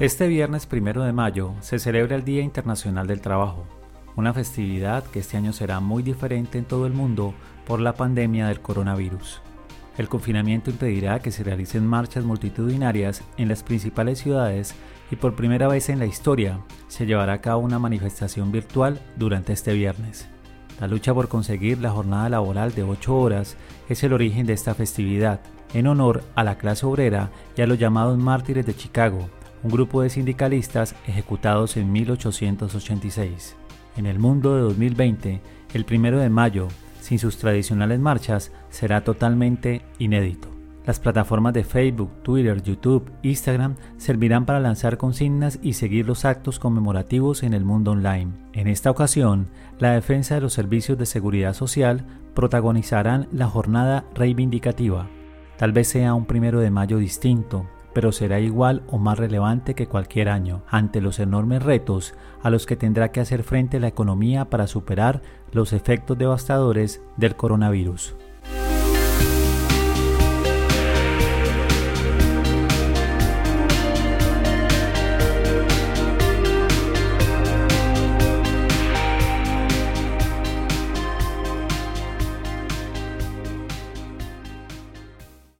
Este viernes primero de mayo se celebra el Día Internacional del Trabajo, una festividad que este año será muy diferente en todo el mundo por la pandemia del coronavirus. El confinamiento impedirá que se realicen marchas multitudinarias en las principales ciudades y por primera vez en la historia se llevará a cabo una manifestación virtual durante este viernes. La lucha por conseguir la jornada laboral de 8 horas es el origen de esta festividad, en honor a la clase obrera y a los llamados mártires de Chicago, un grupo de sindicalistas ejecutados en 1886. En el mundo de 2020, el primero de mayo, sin sus tradicionales marchas, será totalmente inédito. Las plataformas de Facebook, Twitter, YouTube, Instagram servirán para lanzar consignas y seguir los actos conmemorativos en el mundo online. En esta ocasión, la defensa de los servicios de seguridad social protagonizarán la jornada reivindicativa. Tal vez sea un primero de mayo distinto, pero será igual o más relevante que cualquier año ante los enormes retos a los que tendrá que hacer frente la economía para superar los efectos devastadores del coronavirus.